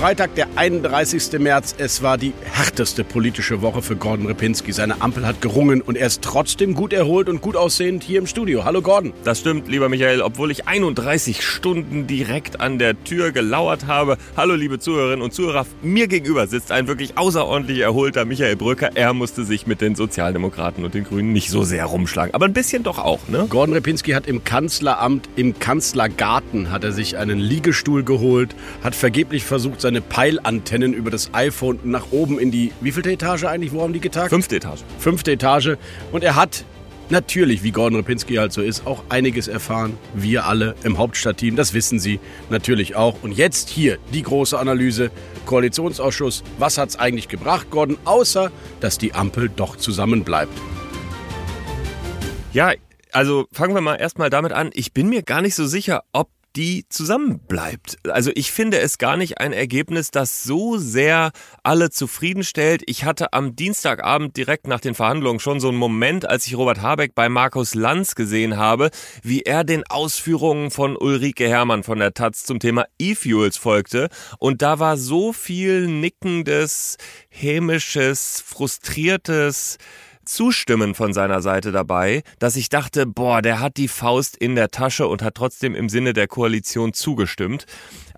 Freitag, der 31. März. Es war die härteste politische Woche für Gordon Repinski. Seine Ampel hat gerungen und er ist trotzdem gut erholt und gut aussehend hier im Studio. Hallo Gordon. Das stimmt, lieber Michael, obwohl ich 31 Stunden direkt an der Tür gelauert habe. Hallo, liebe Zuhörerinnen und Zuhörer. Mir gegenüber sitzt ein wirklich außerordentlich erholter Michael Brücker. Er musste sich mit den Sozialdemokraten und den Grünen nicht so sehr rumschlagen, aber ein bisschen doch auch, ne? Gordon Repinski hat im Kanzleramt, im Kanzlergarten, hat er sich einen Liegestuhl geholt, hat vergeblich versucht, seine Peilantennen über das iPhone nach oben in die, wie vielte Etage eigentlich, wo haben die getagt? Fünfte Etage. Fünfte Etage. Und er hat natürlich, wie Gordon Repinski halt so ist, auch einiges erfahren. Wir alle im Hauptstadtteam, das wissen Sie natürlich auch. Und jetzt hier die große Analyse, Koalitionsausschuss. Was hat's eigentlich gebracht, Gordon, außer dass die Ampel doch zusammenbleibt? Ja, also fangen wir mal erstmal damit an. Ich bin mir gar nicht so sicher, ob die zusammenbleibt. Also ich finde es gar nicht ein Ergebnis, das so sehr alle zufriedenstellt. Ich hatte am Dienstagabend direkt nach den Verhandlungen schon so einen Moment, als ich Robert Habeck bei Markus Lanz gesehen habe, wie er den Ausführungen von Ulrike Herrmann von der Taz zum Thema E-Fuels folgte. Und da war so viel nickendes, hämisches, frustriertes, Zustimmen von seiner Seite dabei, dass ich dachte, boah, der hat die Faust in der Tasche und hat trotzdem im Sinne der Koalition zugestimmt.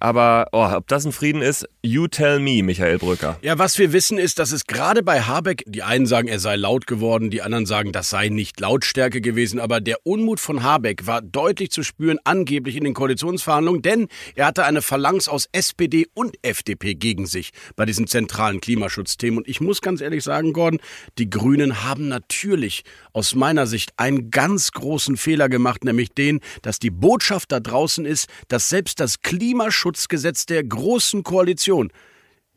Aber oh, ob das ein Frieden ist, you tell me, Michael Brücker. Ja, was wir wissen ist, dass es gerade bei Habeck, die einen sagen, er sei laut geworden, die anderen sagen, das sei nicht Lautstärke gewesen, aber der Unmut von Habeck war deutlich zu spüren, angeblich in den Koalitionsverhandlungen, denn er hatte eine Phalanx aus SPD und FDP gegen sich bei diesen zentralen Klimaschutzthemen. Und ich muss ganz ehrlich sagen, Gordon, die Grünen haben natürlich aus meiner Sicht einen ganz großen Fehler gemacht, nämlich den, dass die Botschaft da draußen ist, dass selbst das Klimaschutzgesetz der großen Koalition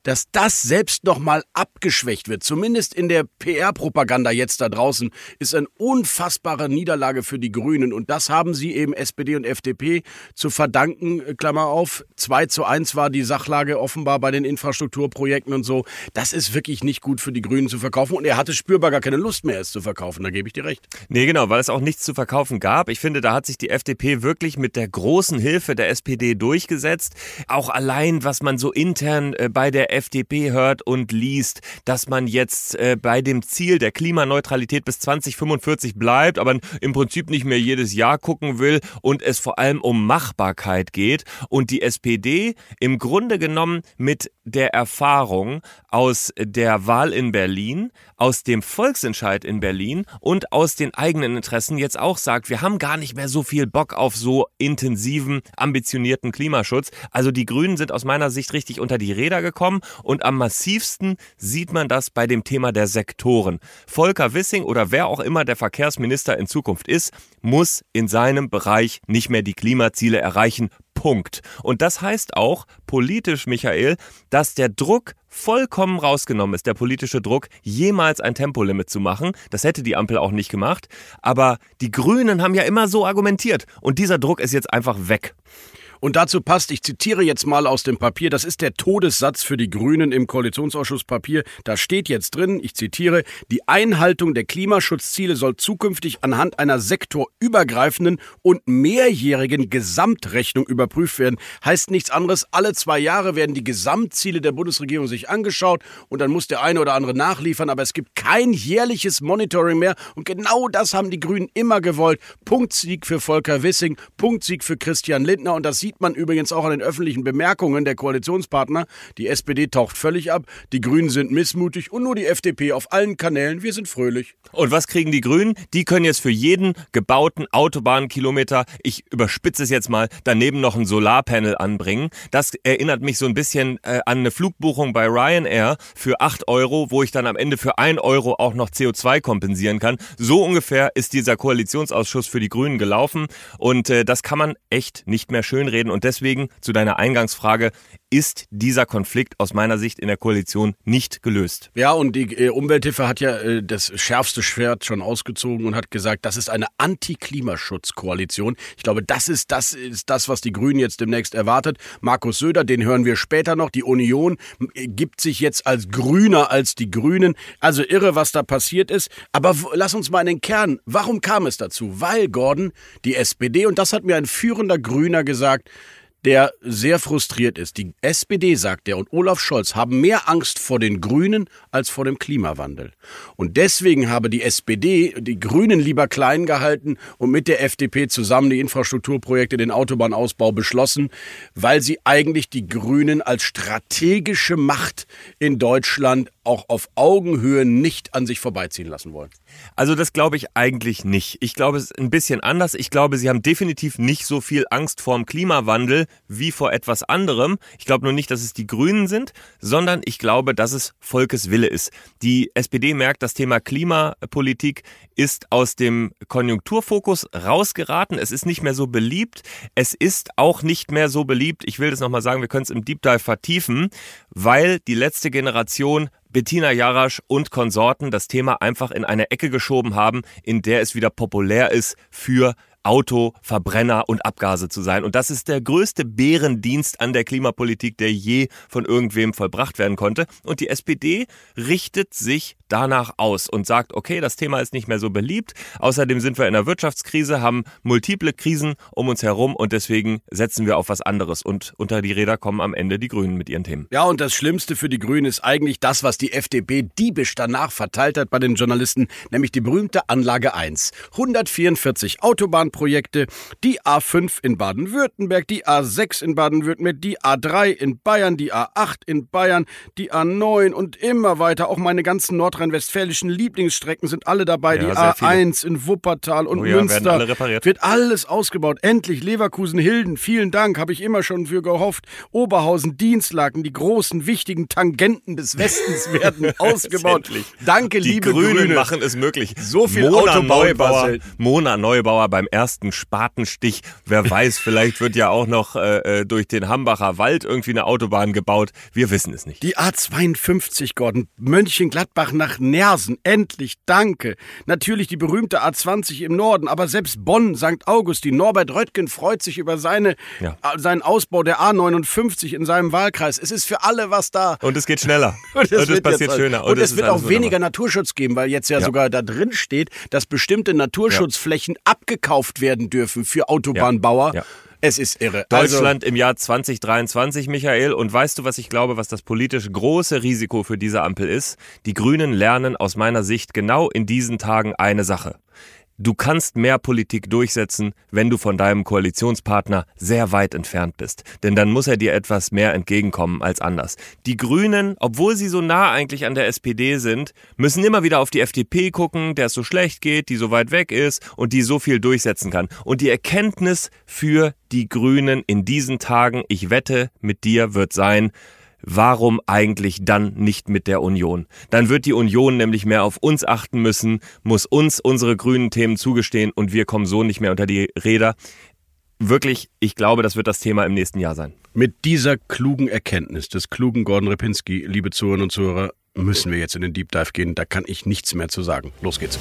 dass das selbst nochmal abgeschwächt wird, zumindest in der PR-Propaganda jetzt da draußen, ist eine unfassbare Niederlage für die Grünen. Und das haben sie eben SPD und FDP zu verdanken, Klammer auf. 2 zu 1 war die Sachlage offenbar bei den Infrastrukturprojekten und so. Das ist wirklich nicht gut für die Grünen zu verkaufen. Und er hatte spürbar gar keine Lust mehr, es zu verkaufen. Da gebe ich dir recht. Nee, genau, weil es auch nichts zu verkaufen gab. Ich finde, da hat sich die FDP wirklich mit der großen Hilfe der SPD durchgesetzt. Auch allein, was man so intern äh, bei der FDP hört und liest, dass man jetzt äh, bei dem Ziel der Klimaneutralität bis 2045 bleibt, aber im Prinzip nicht mehr jedes Jahr gucken will und es vor allem um Machbarkeit geht und die SPD im Grunde genommen mit der Erfahrung aus der Wahl in Berlin, aus dem Volksentscheid in Berlin und aus den eigenen Interessen jetzt auch sagt, wir haben gar nicht mehr so viel Bock auf so intensiven, ambitionierten Klimaschutz. Also die Grünen sind aus meiner Sicht richtig unter die Räder gekommen und am massivsten sieht man das bei dem Thema der Sektoren. Volker Wissing oder wer auch immer der Verkehrsminister in Zukunft ist, muss in seinem Bereich nicht mehr die Klimaziele erreichen. Punkt. Und das heißt auch politisch, Michael, dass der Druck vollkommen rausgenommen ist, der politische Druck, jemals ein Tempolimit zu machen. Das hätte die Ampel auch nicht gemacht. Aber die Grünen haben ja immer so argumentiert. Und dieser Druck ist jetzt einfach weg. Und dazu passt, ich zitiere jetzt mal aus dem Papier, das ist der Todessatz für die Grünen im Koalitionsausschusspapier. Da steht jetzt drin, ich zitiere, die Einhaltung der Klimaschutzziele soll zukünftig anhand einer sektorübergreifenden und mehrjährigen Gesamtrechnung überprüft werden. Heißt nichts anderes, alle zwei Jahre werden die Gesamtziele der Bundesregierung sich angeschaut und dann muss der eine oder andere nachliefern, aber es gibt kein jährliches Monitoring mehr und genau das haben die Grünen immer gewollt. Punktsieg für Volker Wissing, Punktsieg für Christian Lindner und das sieht man übrigens auch an den öffentlichen Bemerkungen der Koalitionspartner. Die SPD taucht völlig ab, die Grünen sind missmutig und nur die FDP auf allen Kanälen. Wir sind fröhlich. Und was kriegen die Grünen? Die können jetzt für jeden gebauten Autobahnkilometer, ich überspitze es jetzt mal, daneben noch ein Solarpanel anbringen. Das erinnert mich so ein bisschen äh, an eine Flugbuchung bei Ryanair für 8 Euro, wo ich dann am Ende für 1 Euro auch noch CO2 kompensieren kann. So ungefähr ist dieser Koalitionsausschuss für die Grünen gelaufen und äh, das kann man echt nicht mehr schönreden reden. Und deswegen zu deiner Eingangsfrage, ist dieser Konflikt aus meiner Sicht in der Koalition nicht gelöst. Ja, und die äh, Umwelthilfe hat ja äh, das schärfste Schwert schon ausgezogen und hat gesagt, das ist eine Anti-Klimaschutz-Koalition. Ich glaube, das ist, das ist das, was die Grünen jetzt demnächst erwartet. Markus Söder, den hören wir später noch. Die Union äh, gibt sich jetzt als grüner als die Grünen. Also irre, was da passiert ist. Aber lass uns mal in den Kern. Warum kam es dazu? Weil, Gordon, die SPD, und das hat mir ein führender Grüner gesagt, der sehr frustriert ist. Die SPD, sagt er, und Olaf Scholz haben mehr Angst vor den Grünen als vor dem Klimawandel. Und deswegen habe die SPD die Grünen lieber klein gehalten und mit der FDP zusammen die Infrastrukturprojekte, den Autobahnausbau beschlossen, weil sie eigentlich die Grünen als strategische Macht in Deutschland auch auf Augenhöhe nicht an sich vorbeiziehen lassen wollen. Also das glaube ich eigentlich nicht. Ich glaube es ist ein bisschen anders. Ich glaube, sie haben definitiv nicht so viel Angst vor dem Klimawandel wie vor etwas anderem. Ich glaube nur nicht, dass es die Grünen sind, sondern ich glaube, dass es Volkes Wille ist. Die SPD merkt, das Thema Klimapolitik ist aus dem Konjunkturfokus rausgeraten. Es ist nicht mehr so beliebt. Es ist auch nicht mehr so beliebt. Ich will das nochmal sagen, wir können es im Deep Dive vertiefen, weil die letzte Generation Bettina Jarasch und Konsorten das Thema einfach in eine Ecke geschoben haben, in der es wieder populär ist für Auto, Verbrenner und Abgase zu sein. Und das ist der größte Bärendienst an der Klimapolitik, der je von irgendwem vollbracht werden konnte. Und die SPD richtet sich danach aus und sagt, okay, das Thema ist nicht mehr so beliebt. Außerdem sind wir in einer Wirtschaftskrise, haben multiple Krisen um uns herum und deswegen setzen wir auf was anderes. Und unter die Räder kommen am Ende die Grünen mit ihren Themen. Ja, und das Schlimmste für die Grünen ist eigentlich das, was die FDP diebisch danach verteilt hat bei den Journalisten, nämlich die berühmte Anlage 1. 144 Autobahn Projekte, die A5 in Baden-Württemberg, die A6 in Baden-Württemberg, die A3 in Bayern, die A8 in Bayern, die A9 und immer weiter. Auch meine ganzen nordrhein-westfälischen Lieblingsstrecken sind alle dabei. Ja, die A1 in Wuppertal und oh ja, Münster. Alle wird alles ausgebaut. Endlich Leverkusen, Hilden. Vielen Dank, habe ich immer schon für gehofft. Oberhausen, Dienstlaken, die großen, wichtigen Tangenten des Westens werden ausgebaut. Danke, die liebe Grünen Grüne. machen es möglich. So viel Mona Neubauer, Mona Neubauer beim ersten ersten Spatenstich. Wer weiß, vielleicht wird ja auch noch äh, äh, durch den Hambacher Wald irgendwie eine Autobahn gebaut. Wir wissen es nicht. Die A52, Gordon. Mönchengladbach nach Nersen. Endlich, danke. Natürlich die berühmte A20 im Norden, aber selbst Bonn, St. Augustin. Norbert Röttgen freut sich über seine, ja. äh, seinen Ausbau der A59 in seinem Wahlkreis. Es ist für alle was da. Und es geht schneller. Und es, Und es passiert schöner. Und, Und es, wird auch weniger Naturschutz geben, weil jetzt ja, ja, sogar da drin steht, dass bestimmte Naturschutzflächen ja. abgekauft gekauft werden dürfen für Autobahnbauer. Ja, ja. Es ist irre. Also Deutschland also, im Jahr 2023, Michael. Und weißt du, was ich glaube, was das politisch große Risiko für diese Ampel ist? Die Grünen lernen aus meiner Sicht genau in diesen Tagen eine Sache. Du kannst mehr Politik durchsetzen, wenn du von deinem Koalitionspartner sehr weit entfernt bist. Denn dann muss er dir etwas mehr entgegenkommen als anders. Die Grünen, obwohl sie so nah eigentlich an der SPD sind, müssen immer wieder auf die FDP gucken, der es so schlecht geht, die so weit weg ist und die so viel durchsetzen kann. Und die Erkenntnis für die Grünen in diesen Tagen, ich wette, mit dir wird sein, warum eigentlich dann nicht mit der Union? Dann wird die Union nämlich mehr auf uns achten müssen, muss uns unsere grünen Themen zugestehen und wir kommen so nicht mehr unter die Räder. Wirklich, ich glaube, das wird das Thema im nächsten Jahr sein. Mit dieser klugen Erkenntnis des klugen Gordon Repinski, liebe Zuhörerinnen und Zuhörer, müssen wir jetzt in den Deep Dive gehen. Da kann ich nichts mehr zu sagen. Los geht's.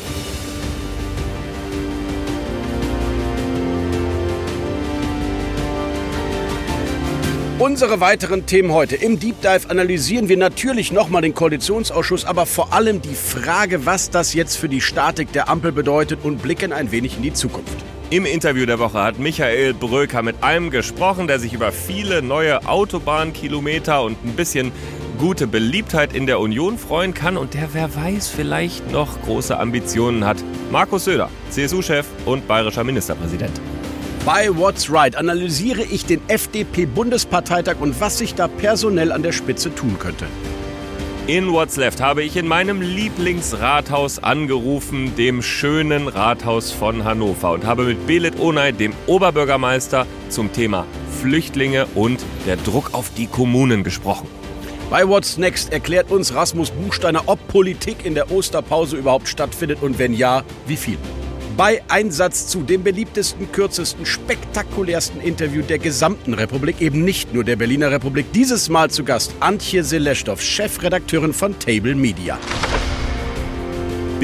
Unsere weiteren Themen heute. Im Deep Dive analysieren wir natürlich nochmal den Koalitionsausschuss, aber vor allem die Frage, was das jetzt für die Statik der Ampel bedeutet und blicken ein wenig in die Zukunft. Im Interview der Woche hat Michael Bröker mit einem gesprochen, der sich über viele neue Autobahnkilometer und ein bisschen gute Beliebtheit in der Union freuen kann und der, wer weiß, vielleicht noch große Ambitionen hat. Markus Söder, CSU-Chef und bayerischer Ministerpräsident. Bei What's Right analysiere ich den FDP-Bundesparteitag und was sich da personell an der Spitze tun könnte. In What's Left habe ich in meinem Lieblingsrathaus angerufen, dem schönen Rathaus von Hannover, und habe mit Belit Onay, dem Oberbürgermeister, zum Thema Flüchtlinge und der Druck auf die Kommunen gesprochen. Bei What's Next erklärt uns Rasmus Buchsteiner, ob Politik in der Osterpause überhaupt stattfindet und wenn ja, wie viel. Bei Einsatz zu dem beliebtesten, kürzesten, spektakulärsten Interview der gesamten Republik, eben nicht nur der Berliner Republik. Dieses Mal zu Gast Antje Seleshtow, Chefredakteurin von Table Media.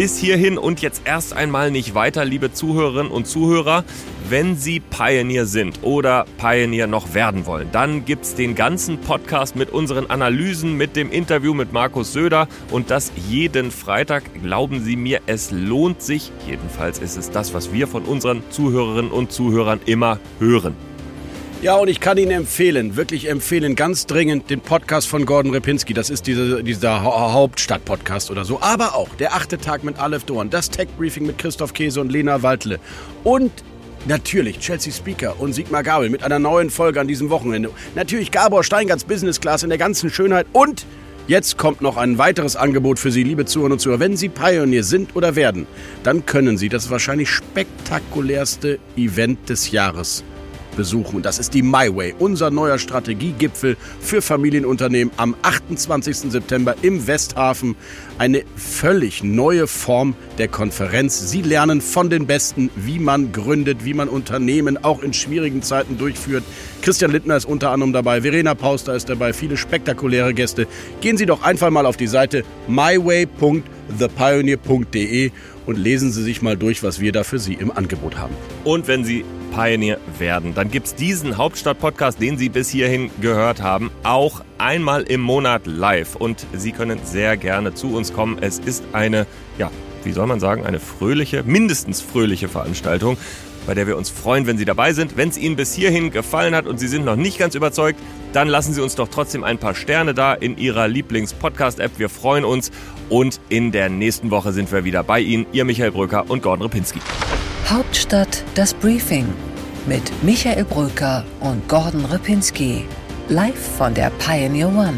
Bis hierhin und jetzt erst einmal nicht weiter, liebe Zuhörerinnen und Zuhörer. Wenn Sie Pioneer sind oder Pioneer noch werden wollen, dann gibt es den ganzen Podcast mit unseren Analysen, mit dem Interview mit Markus Söder und das jeden Freitag. Glauben Sie mir, es lohnt sich. Jedenfalls ist es das, was wir von unseren Zuhörerinnen und Zuhörern immer hören. Ja, und ich kann Ihnen empfehlen, wirklich empfehlen, ganz dringend den Podcast von Gordon Repinski. Das ist diese, dieser ha Hauptstadt-Podcast oder so. Aber auch der achte Tag mit Aleph Dorn, das Tech-Briefing mit Christoph Käse und Lena Waldle. Und Natürlich Chelsea Speaker und Sigmar Gabel mit einer neuen Folge an diesem Wochenende. Natürlich Gabor Steingarts Business Class in der ganzen Schönheit und Jetzt kommt noch ein weiteres Angebot für Sie, liebe Zuhörer und Zuhörer. Wenn Sie Pioneer sind oder werden, dann können Sie das wahrscheinlich spektakulärste Event des Jahres besuchen. Das ist die MyWay, unser neuer Strategiegipfel für Familienunternehmen am 28. September im Westhafen. Eine völlig neue Form der Konferenz. Sie lernen von den Besten, wie man gründet, wie man Unternehmen auch in schwierigen Zeiten durchführt. Christian Littner ist unter anderem dabei, Verena Pauster ist dabei, viele spektakuläre Gäste. Gehen Sie doch einfach mal auf die Seite myway.thepioneer.de und lesen Sie sich mal durch, was wir da für Sie im Angebot haben. Und wenn Sie Pioneer werden, dann gibt es diesen Hauptstadt-Podcast, den Sie bis hierhin gehört haben, auch einmal im Monat live. Und Sie können sehr gerne zu uns kommen. Es ist eine, ja, wie soll man sagen, eine fröhliche, mindestens fröhliche Veranstaltung bei der wir uns freuen, wenn Sie dabei sind. Wenn es Ihnen bis hierhin gefallen hat und Sie sind noch nicht ganz überzeugt, dann lassen Sie uns doch trotzdem ein paar Sterne da in Ihrer Lieblings-Podcast-App. Wir freuen uns und in der nächsten Woche sind wir wieder bei Ihnen. Ihr Michael Bröker und Gordon Ripinski. Hauptstadt das Briefing mit Michael Bröker und Gordon Ripinski. Live von der Pioneer One.